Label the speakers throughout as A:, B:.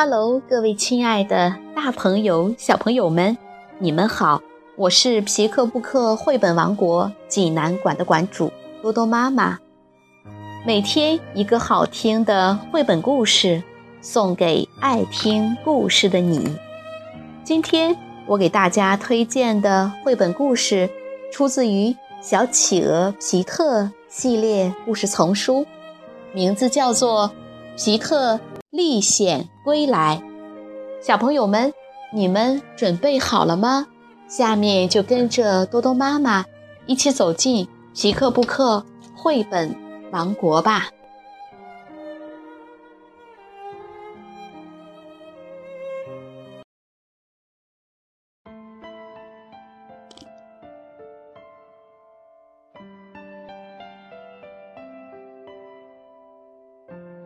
A: Hello，各位亲爱的大朋友、小朋友们，你们好！我是皮克布克绘本王国济南馆的馆主多多妈妈。每天一个好听的绘本故事，送给爱听故事的你。今天我给大家推荐的绘本故事，出自于《小企鹅皮特》系列故事丛书，名字叫做《皮特历险归来》。小朋友们，你们准备好了吗？下面就跟着多多妈妈一起走进皮克布克绘本王国吧。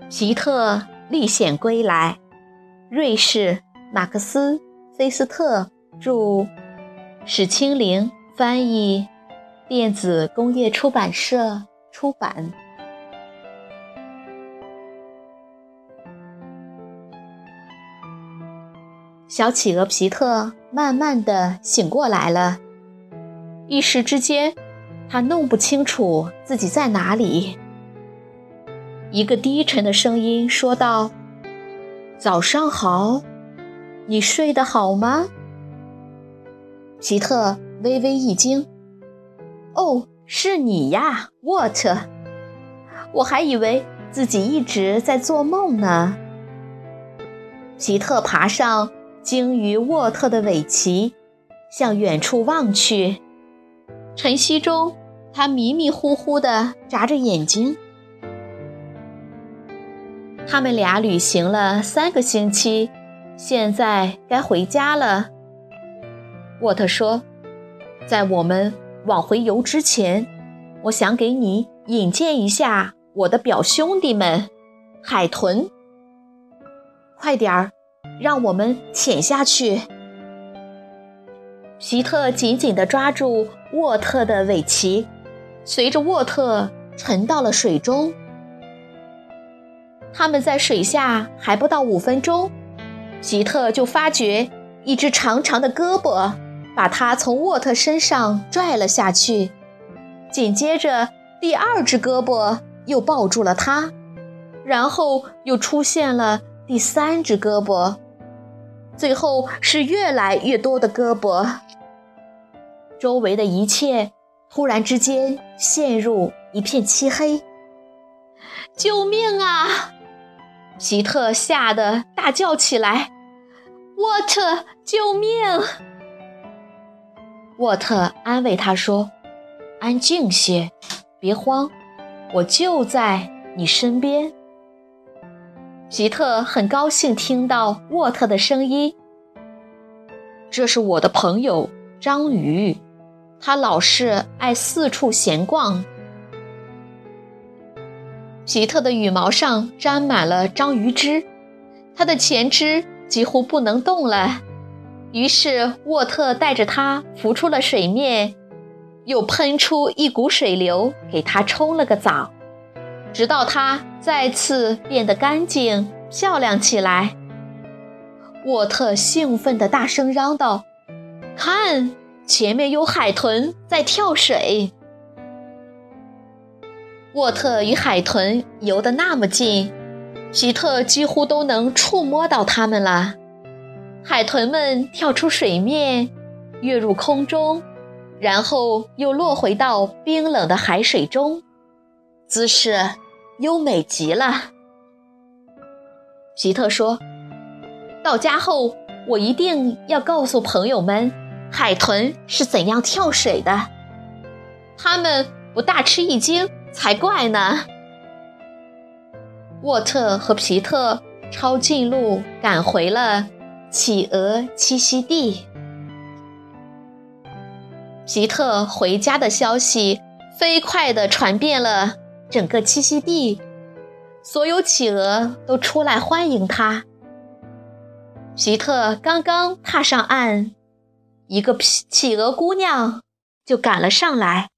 A: 皮特历险归来，瑞士马克思菲斯特著。史清玲翻译，电子工业出版社出版。小企鹅皮特慢慢的醒过来了，一时之间，他弄不清楚自己在哪里。一个低沉的声音说道：“早上好，你睡得好吗？”皮特微微一惊，“哦，是你呀，沃特！我还以为自己一直在做梦呢。”皮特爬上鲸鱼沃特的尾鳍，向远处望去。晨曦中，他迷迷糊糊地眨着眼睛。他们俩旅行了三个星期，现在该回家了。沃特说：“在我们往回游之前，我想给你引荐一下我的表兄弟们——海豚。快点儿，让我们潜下去。”皮特紧紧地抓住沃特的尾鳍，随着沃特沉到了水中。他们在水下还不到五分钟，皮特就发觉一只长长的胳膊。把他从沃特身上拽了下去，紧接着第二只胳膊又抱住了他，然后又出现了第三只胳膊，最后是越来越多的胳膊。周围的一切突然之间陷入一片漆黑。救命啊！皮特吓得大叫起来：“沃特，救命！”沃特安慰他说：“安静些，别慌，我就在你身边。”皮特很高兴听到沃特的声音。这是我的朋友章鱼，他老是爱四处闲逛。皮特的羽毛上沾满了章鱼汁，他的前肢几乎不能动了。于是，沃特带着它浮出了水面，又喷出一股水流，给它冲了个澡，直到它再次变得干净漂亮起来。沃特兴奋地大声嚷道：“看，前面有海豚在跳水！”沃特与海豚游得那么近，皮特几乎都能触摸到它们了。海豚们跳出水面，跃入空中，然后又落回到冰冷的海水中，姿势优美极了。皮特说：“到家后，我一定要告诉朋友们，海豚是怎样跳水的。他们不大吃一惊才怪呢。”沃特和皮特抄近路赶回了。企鹅栖息地。皮特回家的消息飞快地传遍了整个栖息地，所有企鹅都出来欢迎他。皮特刚刚踏上岸，一个企鹅姑娘就赶了上来，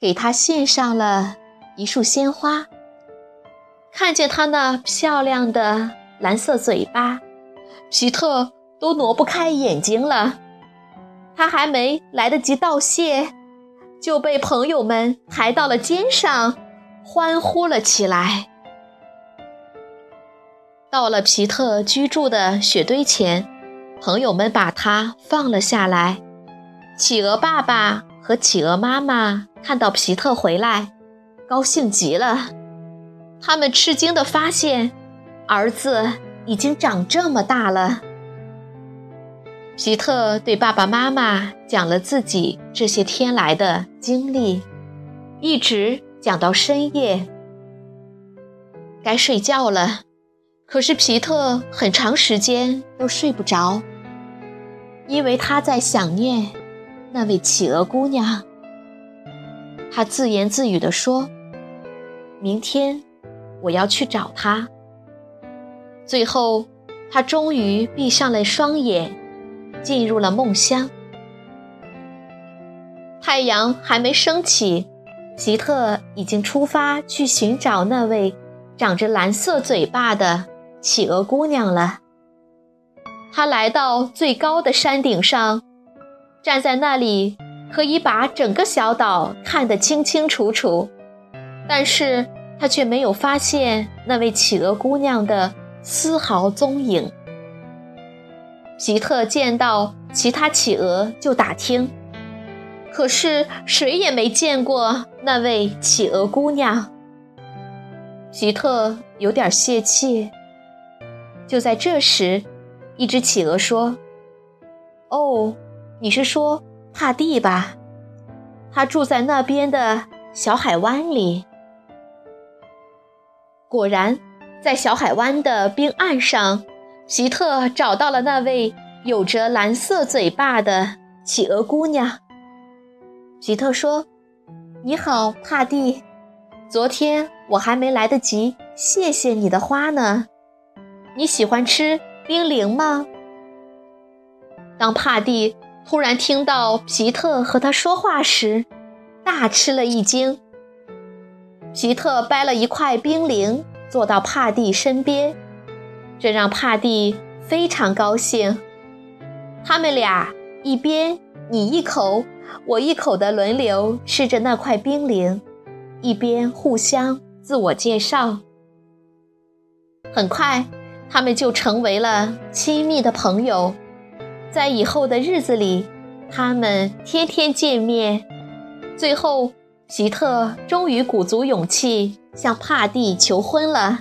A: 给他献上了一束鲜花。看见他那漂亮的蓝色嘴巴。皮特都挪不开眼睛了。他还没来得及道谢，就被朋友们抬到了肩上，欢呼了起来。到了皮特居住的雪堆前，朋友们把他放了下来。企鹅爸爸和企鹅妈妈看到皮特回来，高兴极了。他们吃惊地发现，儿子已经长这么大了。皮特对爸爸妈妈讲了自己这些天来的经历，一直讲到深夜。该睡觉了。可是皮特很长时间都睡不着，因为他在想念那位企鹅姑娘。他自言自语地说：“明天我要去找她。”最后，他终于闭上了双眼，进入了梦乡。太阳还没升起，皮特已经出发去寻找那位长着蓝色嘴巴的。企鹅姑娘了。他来到最高的山顶上，站在那里，可以把整个小岛看得清清楚楚。但是他却没有发现那位企鹅姑娘的丝毫踪影。皮特见到其他企鹅就打听，可是谁也没见过那位企鹅姑娘。皮特有点泄气。就在这时，一只企鹅说：“哦，你是说帕蒂吧？他住在那边的小海湾里。”果然，在小海湾的冰岸上，皮特找到了那位有着蓝色嘴巴的企鹅姑娘。皮特说：“你好，帕蒂。昨天我还没来得及谢谢你的花呢。”你喜欢吃冰凌吗？当帕蒂突然听到皮特和他说话时，大吃了一惊。皮特掰了一块冰凌，坐到帕蒂身边，这让帕蒂非常高兴。他们俩一边你一口我一口的轮流吃着那块冰凌，一边互相自我介绍。很快。他们就成为了亲密的朋友，在以后的日子里，他们天天见面。最后，皮特终于鼓足勇气向帕蒂求婚了。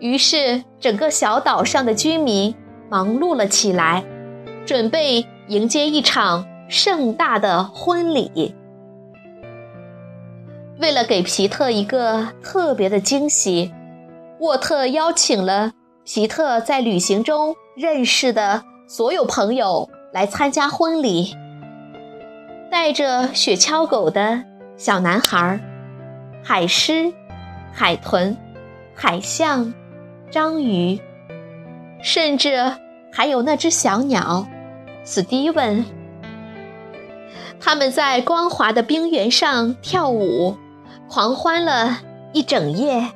A: 于是，整个小岛上的居民忙碌了起来，准备迎接一场盛大的婚礼。为了给皮特一个特别的惊喜，沃特邀请了。皮特在旅行中认识的所有朋友来参加婚礼，带着雪橇狗的小男孩、海狮、海豚、海象、章鱼，甚至还有那只小鸟史蒂文。他们在光滑的冰原上跳舞，狂欢了一整夜，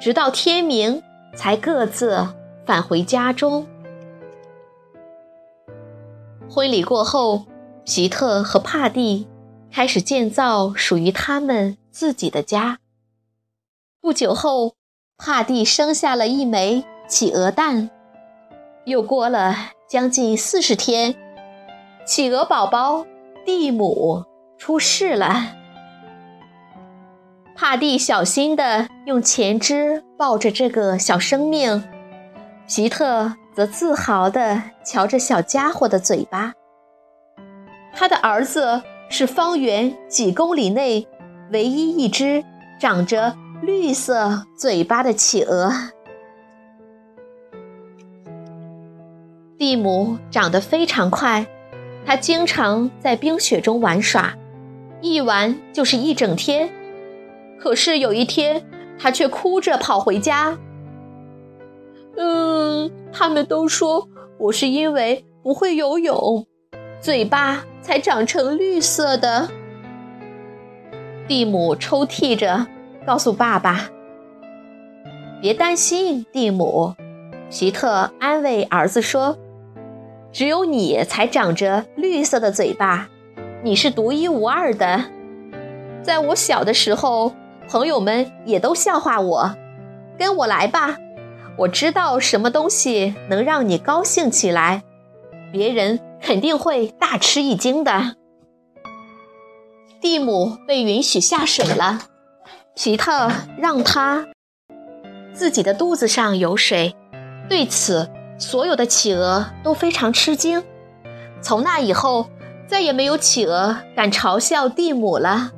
A: 直到天明。才各自返回家中。婚礼过后，皮特和帕蒂开始建造属于他们自己的家。不久后，帕蒂生下了一枚企鹅蛋。又过了将近四十天，企鹅宝宝蒂姆出世了。帕蒂小心地用前肢抱着这个小生命，皮特则自豪地瞧着小家伙的嘴巴。他的儿子是方圆几公里内唯一一只长着绿色嘴巴的企鹅。蒂姆长得非常快，他经常在冰雪中玩耍，一玩就是一整天。可是有一天，他却哭着跑回家。嗯，他们都说我是因为不会游泳，嘴巴才长成绿色的。蒂姆抽泣着告诉爸爸：“别担心，蒂姆，皮特安慰儿子说：“只有你才长着绿色的嘴巴，你是独一无二的。在我小的时候，朋友们也都笑话我。跟我来吧，我知道什么东西能让你高兴起来，别人肯定会大吃一惊的。”蒂姆被允许下水了，皮特让他自己的肚子上有水。对此，所有的企鹅都非常吃惊。从那以后，再也没有企鹅敢嘲笑蒂姆了。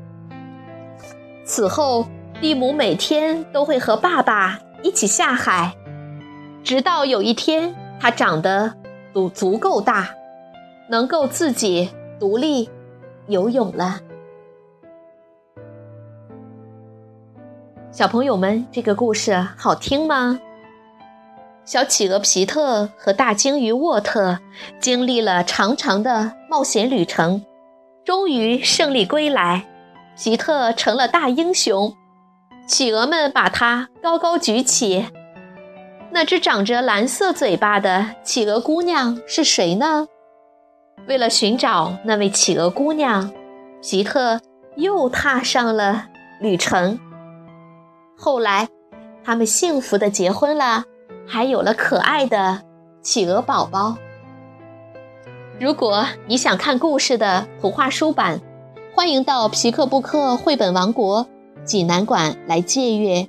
A: 此后，蒂姆每天都会和爸爸一起下海，直到有一天，它长得足足够大，能够自己独立游泳了。小朋友们，这个故事好听吗？小企鹅皮特和大鲸鱼沃特经历了长长的冒险旅程，终于胜利归来。皮特成了大英雄，企鹅们把他高高举起。那只长着蓝色嘴巴的企鹅姑娘是谁呢？为了寻找那位企鹅姑娘，皮特又踏上了旅程。后来，他们幸福的结婚了。还有了可爱的企鹅宝宝。如果你想看故事的图画书版，欢迎到皮克布克绘本王国济南馆来借阅。